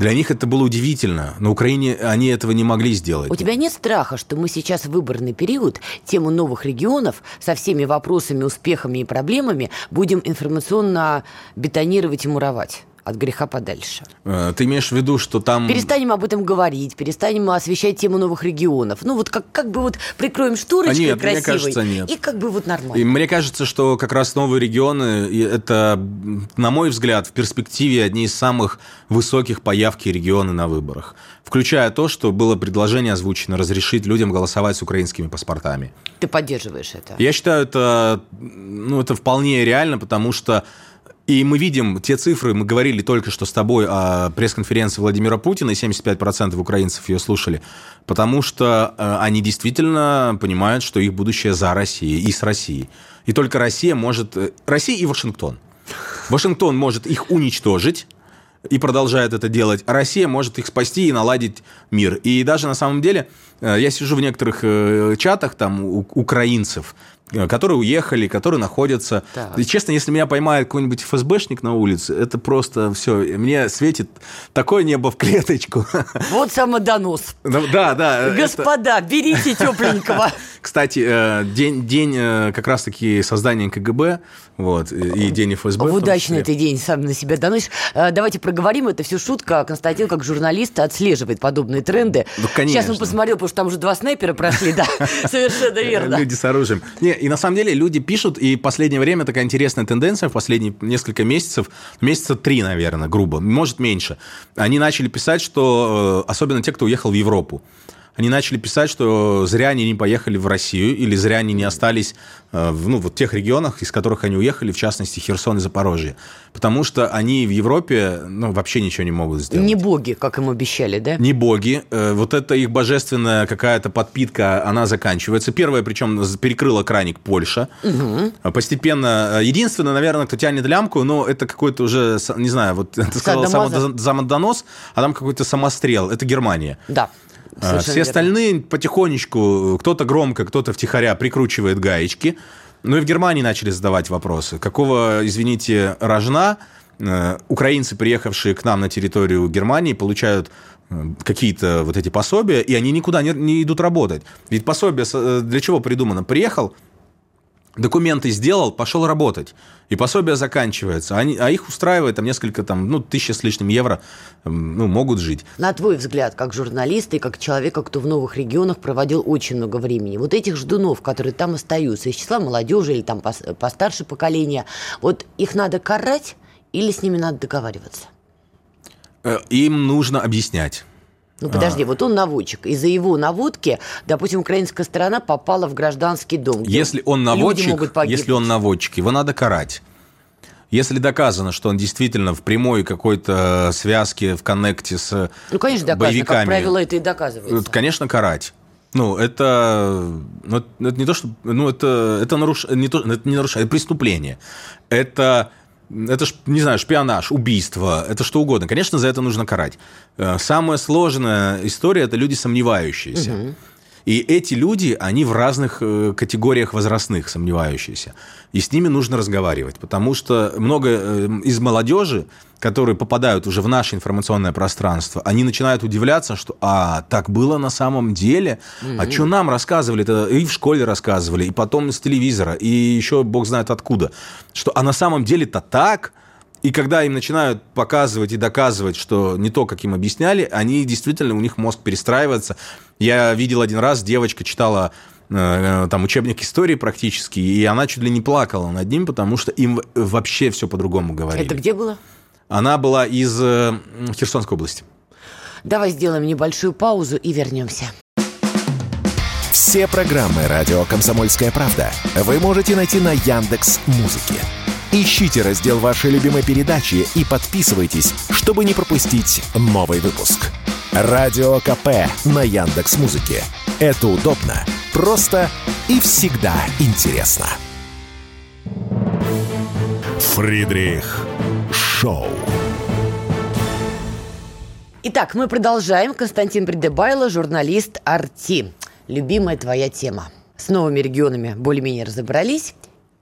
Для них это было удивительно. На Украине они этого не могли сделать. У тебя нет страха, что мы сейчас в выборный период тему новых регионов со всеми вопросами, успехами и проблемами будем информационно бетонировать и муровать? От греха подальше. Э, ты имеешь в виду, что там... Перестанем об этом говорить, перестанем освещать тему новых регионов. Ну вот как, как бы вот прикроем шторочкой а нет, красивой, мне кажется, нет. и как бы вот нормально. И мне кажется, что как раз новые регионы, это, на мой взгляд, в перспективе одни из самых высоких по явке регионы на выборах. Включая то, что было предложение озвучено разрешить людям голосовать с украинскими паспортами. Ты поддерживаешь это? Я считаю, это, ну, это вполне реально, потому что и мы видим те цифры, мы говорили только что с тобой о пресс-конференции Владимира Путина, и 75% украинцев ее слушали, потому что э, они действительно понимают, что их будущее за Россией и с Россией. И только Россия может... Э, Россия и Вашингтон. Вашингтон может их уничтожить, и продолжает это делать, а Россия может их спасти и наладить мир. И даже на самом деле э, я сижу в некоторых чатах там украинцев, Э, которые уехали, которые находятся. Так. И честно, если меня поймает какой-нибудь ФСБшник на улице, это просто все. Мне светит такое небо в клеточку. Вот самодонос. Ну, да, да. Господа, это... берите тепленького. Кстати, э, день, день э, как раз-таки создания КГБ, вот, и день ФСБ. В удачный это день, сам на себя доносишь. Давайте проговорим, это все шутка. Константин, как журналист, отслеживает подобные тренды. Ну, конечно. Сейчас он посмотрел, потому что там уже два снайпера прошли, да, совершенно верно. Люди с оружием. Не, и на самом деле люди пишут, и в последнее время такая интересная тенденция, в последние несколько месяцев, месяца три, наверное, грубо, может меньше, они начали писать, что э, особенно те, кто уехал в Европу, они начали писать, что зря они не поехали в Россию или зря они не остались э, в ну, вот тех регионах, из которых они уехали, в частности, Херсон и Запорожье. Потому что они в Европе ну, вообще ничего не могут сделать. Не боги, как им обещали, да? Не боги. Э, вот эта их божественная какая-то подпитка, она заканчивается. Первая, причем, перекрыла краник Польша. Угу. Постепенно. Единственное, наверное, кто тянет лямку, но это какой-то уже, не знаю, вот ты сказал самодонос, а там какой-то самострел. Это Германия. Да. А, Совершенно Все верно. остальные потихонечку, кто-то громко, кто-то втихаря прикручивает гаечки. Ну и в Германии начали задавать вопросы. Какого, извините, рожна э, украинцы, приехавшие к нам на территорию Германии, получают э, какие-то вот эти пособия, и они никуда не, не идут работать. Ведь пособие э, для чего придумано? Приехал, документы сделал, пошел работать. И пособие заканчивается. Они, а их устраивает там несколько, там, ну, тысяча с лишним евро, ну, могут жить. На твой взгляд, как журналиста и как человека, кто в новых регионах проводил очень много времени, вот этих ждунов, которые там остаются, из числа молодежи или там постарше поколения, вот их надо карать или с ними надо договариваться? Э, им нужно объяснять. Ну подожди, а. вот он наводчик. Из-за его наводки, допустим, украинская сторона попала в гражданский дом. Если он наводчик, если он наводчик, его надо карать. Если доказано, что он действительно в прямой какой-то связке, в коннекте с ну, конечно, доказано. боевиками... как правило, это и доказывается. Конечно, карать. Ну, это, ну, это не то, что... Ну, это, это, наруш, не то, это не нарушение, это преступление. Это это, ж, не знаю, шпионаж, убийство, это что угодно. Конечно, за это нужно карать. Э, самая сложная история – это люди сомневающиеся. Угу. И эти люди, они в разных э, категориях возрастных сомневающиеся. И с ними нужно разговаривать, потому что много э, из молодежи, которые попадают уже в наше информационное пространство, они начинают удивляться, что «а, так было на самом деле? А что нам рассказывали? Это и в школе рассказывали, и потом с телевизора, и еще бог знает откуда. Что, а на самом деле-то так?» И когда им начинают показывать и доказывать, что не то, как им объясняли, они действительно, у них мозг перестраивается. Я видел один раз, девочка читала э, там учебник истории практически, и она чуть ли не плакала над ним, потому что им вообще все по-другому говорили. Это где было? Она была из э, Херсонской области. Давай сделаем небольшую паузу и вернемся. Все программы радио Комсомольская правда вы можете найти на Яндекс Музыке. Ищите раздел вашей любимой передачи и подписывайтесь, чтобы не пропустить новый выпуск. Радио КП на Яндекс Музыке. Это удобно, просто и всегда интересно. Фридрих Шоу. Итак, мы продолжаем. Константин Придебайло, журналист «Арти». Любимая твоя тема. С новыми регионами более-менее разобрались.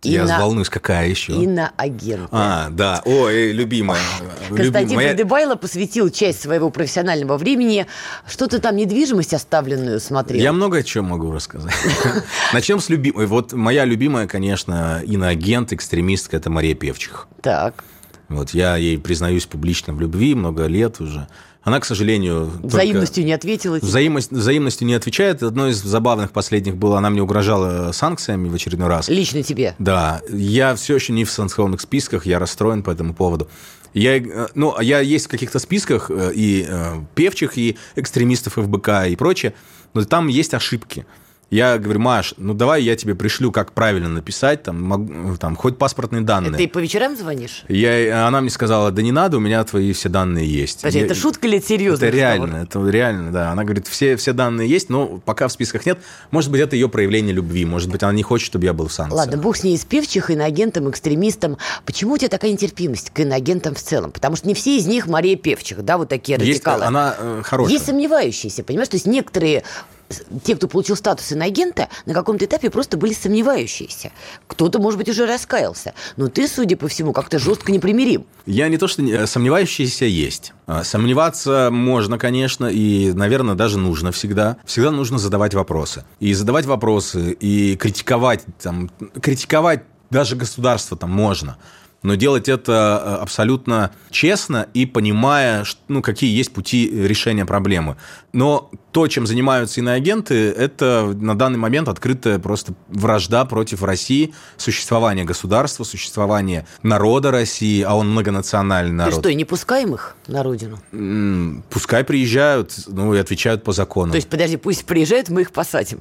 Я на... волнуюсь, какая еще? Иноагенты. А, да. Ой, любимая. Константин любимая. Придыбайло посвятил часть своего профессионального времени. Что-то там недвижимость оставленную смотрел? Я много чего могу рассказать. Начнем с любимой. Вот моя любимая, конечно, иноагент, экстремистка, это Мария Певчих. Так. Вот я ей признаюсь публично в любви много лет уже. Она, к сожалению... Взаимностью не ответила? Взаимность, взаимностью не отвечает. Одно из забавных последних было, она мне угрожала санкциями в очередной раз. Лично тебе? Да. Я все еще не в санкционных списках, я расстроен по этому поводу. Я, ну, я есть в каких-то списках э, и э, певчих, и экстремистов ФБК и прочее, но там есть ошибки. Я говорю, Маш, ну давай я тебе пришлю, как правильно написать, там, могу, там хоть паспортные данные. Ты по вечерам звонишь? Я, она мне сказала, да не надо, у меня твои все данные есть. Подожди, я, это шутка или это серьезно? Это реально, это реально, да. Она говорит, все, все данные есть, но пока в списках нет. Может быть, это ее проявление любви, может быть, она не хочет, чтобы я был в санкциях. Ладно, бог с ней из певчих, иноагентом, экстремистом. Почему у тебя такая нетерпимость к иноагентам в целом? Потому что не все из них Мария Певчих, да, вот такие радикалы. Есть, она э, хорошая. Есть сомневающиеся, понимаешь? То есть некоторые те, кто получил статус иноагента, на каком-то этапе просто были сомневающиеся. Кто-то, может быть, уже раскаялся. Но ты, судя по всему, как-то жестко непримирим. Я не то, что не... сомневающиеся есть. А, сомневаться можно, конечно, и, наверное, даже нужно всегда. Всегда нужно задавать вопросы. И задавать вопросы, и критиковать, там, критиковать даже государство там можно но делать это э, абсолютно честно и понимая, ну, какие есть пути решения проблемы. Но то, чем занимаются иноагенты, это на данный момент открытая просто вражда против России, существование государства, существование народа России, а он многонациональный народ. Ты что, не пускаем их на родину? Пускай приезжают, ну, и отвечают по закону. То есть, подожди, пусть приезжают, мы их посадим.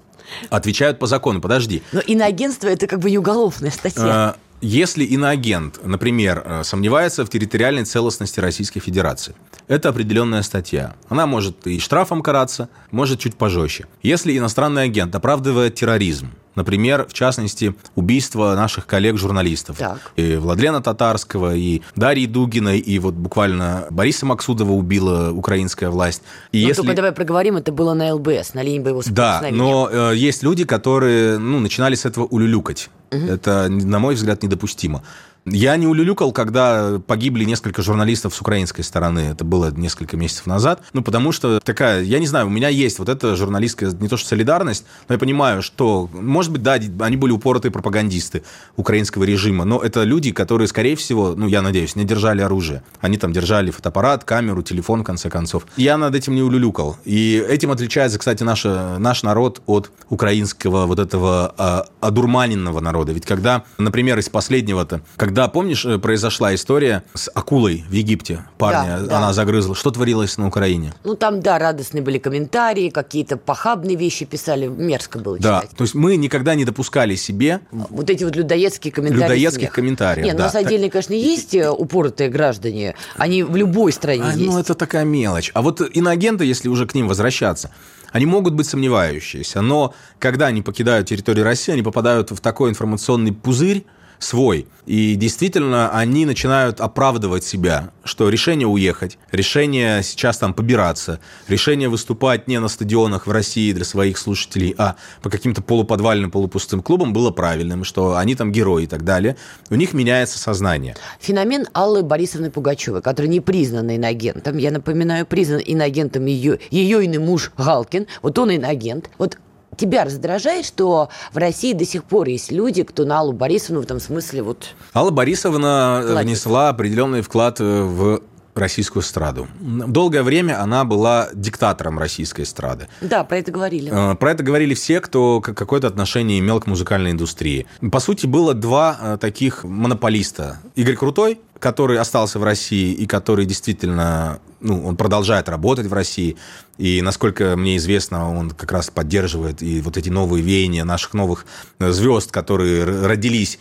Отвечают по закону, подожди. Но иноагентство – это как бы не уголовная статья. А, если иноагент, например, э, сомневается в территориальной целостности Российской Федерации, это определенная статья. Она может и штрафом караться, может чуть пожестче. Если иностранный агент оправдывает терроризм, Например, в частности, убийство наших коллег-журналистов. И Владлена Татарского, и Дарьи Дугиной, и вот буквально Бориса Максудова убила украинская власть. И ну, если... только давай проговорим, это было на ЛБС, на линии боевого Да, но э, есть люди, которые ну, начинали с этого улюлюкать. Это, на мой взгляд, недопустимо. Я не улюлюкал, когда погибли несколько журналистов с украинской стороны. Это было несколько месяцев назад. Ну, потому что такая, я не знаю, у меня есть вот эта журналистская, не то что солидарность, но я понимаю, что, может быть, да, они были упоротые пропагандисты украинского режима, но это люди, которые, скорее всего, ну, я надеюсь, не держали оружие. Они там держали фотоаппарат, камеру, телефон, в конце концов. Я над этим не улюлюкал. И этим отличается, кстати, наш, наш народ от украинского вот этого а, одурманенного народа. Ведь когда, например, из последнего-то, когда да, помнишь, э, произошла история с акулой в Египте? Парня, да, она да. загрызла. Что творилось на Украине? Ну, там, да, радостные были комментарии, какие-то похабные вещи писали. Мерзко было да. читать. Да, то есть мы никогда не допускали себе... Вот эти вот людоедские комментарии. Людоедских комментариев, Нет, да. у нас отдельно, конечно, есть э, упоротые граждане. Они в любой стране а, есть. Ну, это такая мелочь. А вот иноагенты, если уже к ним возвращаться, они могут быть сомневающиеся, но когда они покидают территорию России, они попадают в такой информационный пузырь, свой. И действительно, они начинают оправдывать себя, что решение уехать, решение сейчас там побираться, решение выступать не на стадионах в России для своих слушателей, а по каким-то полуподвальным, полупустым клубам было правильным, что они там герои и так далее. У них меняется сознание. Феномен Аллы Борисовны Пугачевой, которая не признана иноагентом. Я напоминаю, признан иноагентом ее, ее иный муж Галкин. Вот он иноагент. Вот тебя раздражает, что в России до сих пор есть люди, кто на Аллу Борисовну в этом смысле вот... Алла Борисовна Кладет. внесла определенный вклад э, в российскую эстраду. Долгое время она была диктатором российской эстрады. Да, про это говорили. Э, Про это говорили все, кто какое-то отношение имел к музыкальной индустрии. По сути, было два э, таких монополиста. Игорь Крутой, который остался в России и который действительно, ну, он продолжает работать в России. И, насколько мне известно, он как раз поддерживает и вот эти новые веяния наших новых э, звезд, которые родились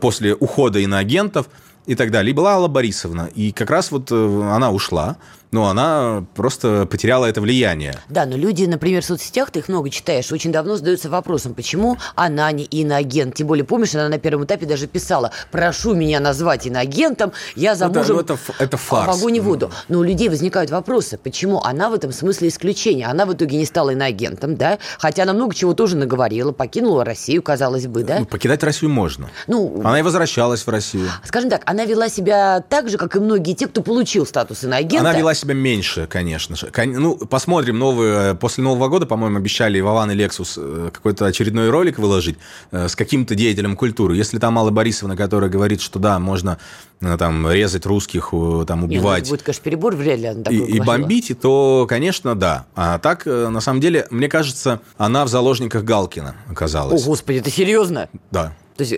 после ухода иноагентов и так далее. И была Алла Борисовна. И как раз вот э, она ушла, но она просто потеряла это влияние. Да, но люди, например, в соцсетях, ты их много читаешь, очень давно задаются вопросом, почему она не иноагент. Тем более, помнишь, она на первом этапе даже писала, прошу меня назвать иноагентом, я Это- замужем ну, это это фарс. в огонь не воду. Но у людей возникают вопросы, почему она в этом смысле исключение. Она в итоге не стала иноагентом, да, хотя она много чего тоже наговорила, покинула Россию, казалось бы, да. Ну, покидать Россию можно. Ну, Она и возвращалась в Россию. скажем так, она вела себя так же, как и многие те, кто получил статус иноагента. Она вела себя меньше, конечно же. Ну, посмотрим новые. После Нового года, по-моему, обещали Вован и Лексус э, какой-то очередной ролик выложить э, с каким-то деятелем культуры. Если там Алла Борисовна, которая говорит, что да, можно э, там резать русских, э, там ну, убивать. будет, конечно, перебор, вряд ли она и, и бомбить, то, конечно, да. А так, э, на самом деле, мне кажется, она в заложниках Галкина О, оказалась. господи, это серьезно? Да. То есть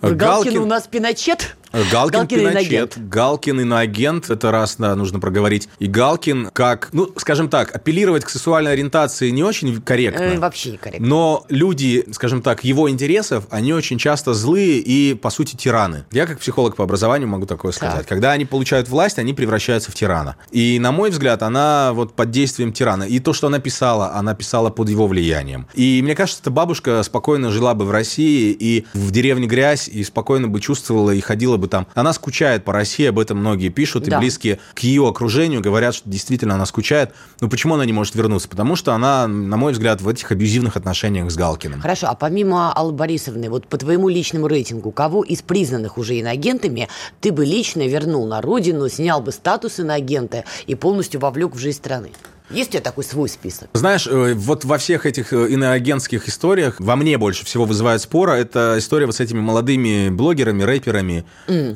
Галкин- Галкин у нас Пиночет? Галкин, Галкин иноагент. иноагент. Галкин иноагент, это раз, да, нужно проговорить. И Галкин как, ну, скажем так, апеллировать к сексуальной ориентации не очень корректно. Э, вообще некорректно. Но люди, скажем так, его интересов, они очень часто злые и, по сути, тираны. Я, как психолог по образованию, могу такое сказать. Так. Когда они получают власть, они превращаются в тирана. И, на мой взгляд, она вот под действием тирана. И то, что она писала, она писала под его влиянием. И мне кажется, эта бабушка спокойно жила бы в России и в деревне Грязь, и спокойно бы чувствовала и ходила бы там. Она скучает по России, об этом многие пишут, и Да. близкие к ее окружению говорят, что действительно она скучает. Но почему она не может вернуться? Потому что она, на мой взгляд, в этих абьюзивных отношениях с Галкиным. Хорошо, а помимо Аллы Борисовны, вот по твоему личному рейтингу, кого из признанных уже иноагентами ты бы лично вернул на родину, снял бы статус иноагента и полностью вовлек в жизнь страны? Есть у тебя такой свой список? Знаешь, э, вот во всех этих э, иноагентских историях во мне больше всего вызывает спора это история вот с этими молодыми блогерами, рэперами,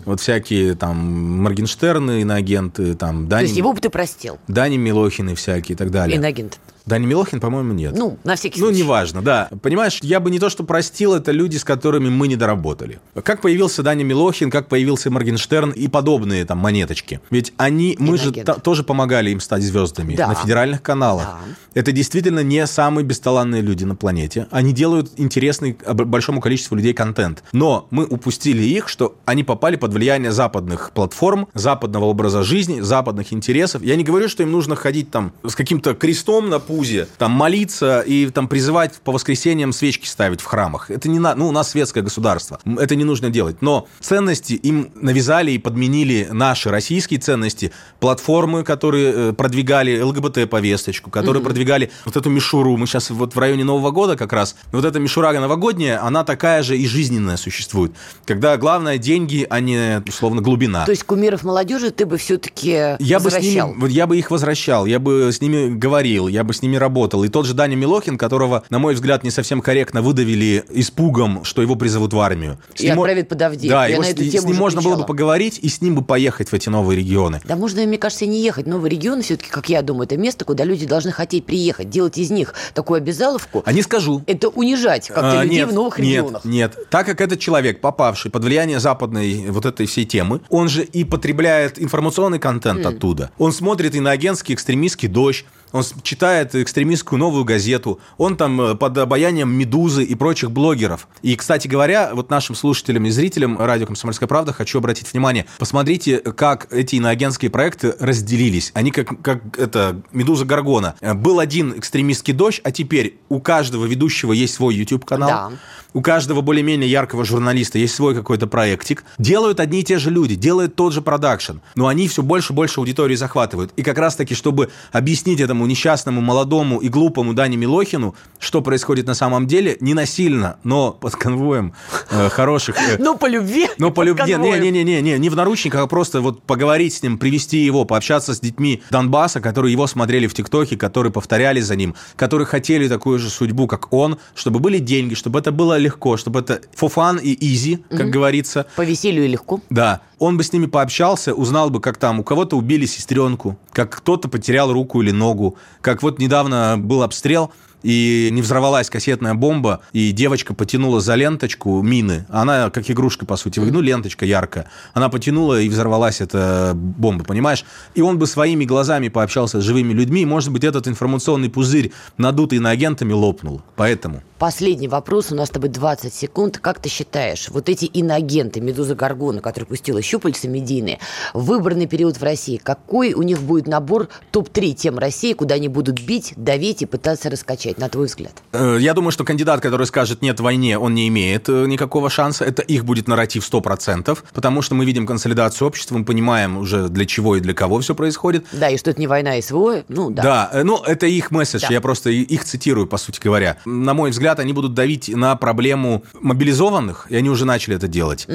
вот всякие там Моргенштерны, иноагенты, там То Дани, есть его бы ты простил, Дани Милохины всякие и так далее. иноагент? Дани Милохин, по-моему, нет. Ну, на всякий Ну, случай. неважно, да. Понимаешь, я бы не то, что простил, это люди, с которыми мы не доработали. Как появился Даня Милохин, как появился Моргенштерн и подобные там монеточки. Ведь они, мы же та- тоже помогали им стать звездами Да. на федеральных каналах. Да. Это действительно не самые бесталанные люди на планете. Они делают интересный большому количеству людей контент. Но мы упустили их, что они попали под влияние западных платформ, западного образа жизни, западных интересов. Я не говорю, что им нужно ходить там с каким-то крестом на пузе, там молиться и там призывать по воскресеньям свечки ставить в храмах. Это не на... Ну, у нас светское государство. Это не нужно делать. Но ценности им навязали и подменили наши российские ценности. Платформы, которые э, продвигали ЛГБТ-повесточку, которые продвигали вот эту мишуру. Мы сейчас вот в районе Нового года как раз. Вот эта мишура новогодняя, она такая же и жизненная существует. Когда главное деньги, а не, условно, глубина. То есть кумиров молодежи ты бы все-таки Я бы, с возвращал? ними, вот я бы их возвращал, я бы с ними говорил, я бы с ними работал. И тот же Даня Милохин, которого, на мой взгляд, не совсем корректно выдавили испугом, что его призовут в армию. С И ним отправят под Авдеевку. Да, Я его на с, эту с тему ним уже можно было бы кричала. поговорить и с ним бы поехать в эти новые регионы. Да можно, мне кажется, и не ехать. Новые регионы все-таки, как я думаю, это место, куда люди должны хотеть приехать, делать из них такую обязаловку. А не скажу. Это унижать как-то А, людей нет, в новых нет, регионах. Нет, так как этот человек, попавший под влияние западной вот этой всей темы, он же и потребляет информационный контент оттуда. Он смотрит иноагентский экстремистский дождь, он читает экстремистскую новую газету, он там э, под обаянием «Медузы» и прочих блогеров. И, кстати говоря, вот нашим слушателям и зрителям радио «Комсомольская правда» хочу обратить внимание, посмотрите, как эти иноагентские проекты разделились. Они как, как это, «Медуза Гаргона». Был один экстремистский дождь, а теперь у каждого ведущего есть свой YouTube-канал. Да. у каждого более-менее яркого журналиста есть свой какой-то проектик. Делают одни и те же люди, делают тот же продакшн, но они все больше и больше аудитории захватывают. И как раз-таки, чтобы объяснить этому несчастному, молодому и глупому Дане Милохину, что происходит на самом деле, не насильно, но под конвоем э, хороших... Э, Ну, по любви. ну, по любви, не, не, не, не, не, не в наручниках, а просто вот поговорить с ним, привести его, пообщаться с детьми Донбасса, которые его смотрели в ТикТоке, которые повторяли за ним, которые хотели такую же судьбу, как он, чтобы были деньги, чтобы это было легко, чтобы это for fun и easy, как говорится. По веселью легко. Да, он бы с ними пообщался, узнал бы, как там у кого-то убили сестренку, как кто-то потерял руку или ногу, как вот недавно был обстрел, и не взорвалась кассетная бомба, и девочка потянула за ленточку мины. Она как игрушка, по сути, ну, ленточка яркая. Она потянула, и взорвалась эта бомба, понимаешь? И он бы своими глазами пообщался с живыми людьми, и, может быть, этот информационный пузырь, надутый иноагентами, лопнул. Поэтому... Последний вопрос, у нас с тобой 20 секунд. Как ты считаешь, вот эти иноагенты, Медуза Гаргона, которая пустила щупальца медийные, в выборный период в России, какой у них будет набор топ-3 тем России, куда они будут бить, давить и пытаться раскачать, на твой взгляд? Э, Я думаю, что кандидат, который скажет «нет войне», он не имеет э, никакого шанса. Это их будет нарратив 100%, потому что мы видим консолидацию общества, мы понимаем уже для чего и для кого все происходит. Да, и что это не война СВО, ну да. Да, э, ну это их месседж, Да. я просто и- их цитирую, по сути говоря. На мой взгляд, они будут давить на проблему мобилизованных, и они уже начали это делать.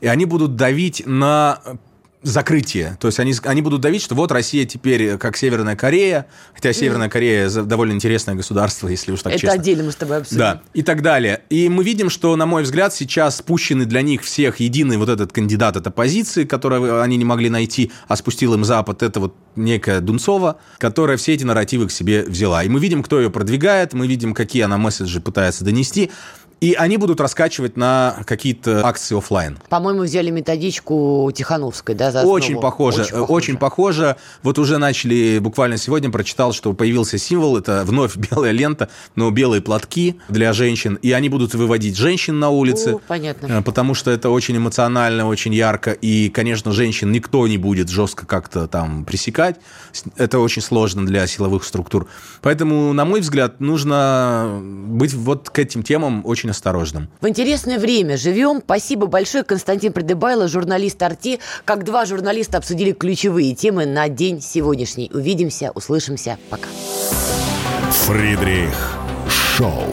И они будут давить на закрытие. То есть они, они будут давить, что вот Россия теперь как Северная Корея, хотя Северная Корея довольно интересное государство, если уж так это честно. отдельно мы с тобой обсудим. Да, и так далее. И мы видим, что, на мой взгляд, сейчас спущенный для них всех единый вот этот кандидат от оппозиции, которого они не могли найти, а спустил им Запад, это вот некая Дунцова, которая все эти нарративы к себе взяла. И мы видим, кто ее продвигает, мы видим, какие она месседжи пытается донести. И они будут раскачивать на какие-то акции оффлайн. По-моему, взяли методичку Тихановской, да, за Очень основу. похоже, э, очень похоже. Вот уже начали, буквально сегодня прочитал, что появился символ, это вновь белая лента, но белые платки для женщин, и они будут выводить женщин на улицы. О, понятно. э, Потому что это очень эмоционально, очень ярко, и, конечно, женщин никто не будет жестко как-то там пресекать. Это очень сложно для силовых структур. Поэтому, на мой взгляд, нужно быть вот к этим темам очень осторожным. В интересное время живем. Спасибо большое, Константин Придыбайло, журналист «Арти». Как два журналиста обсудили ключевые темы на день сегодняшний. Увидимся, услышимся. Пока. Фридрих Шоу.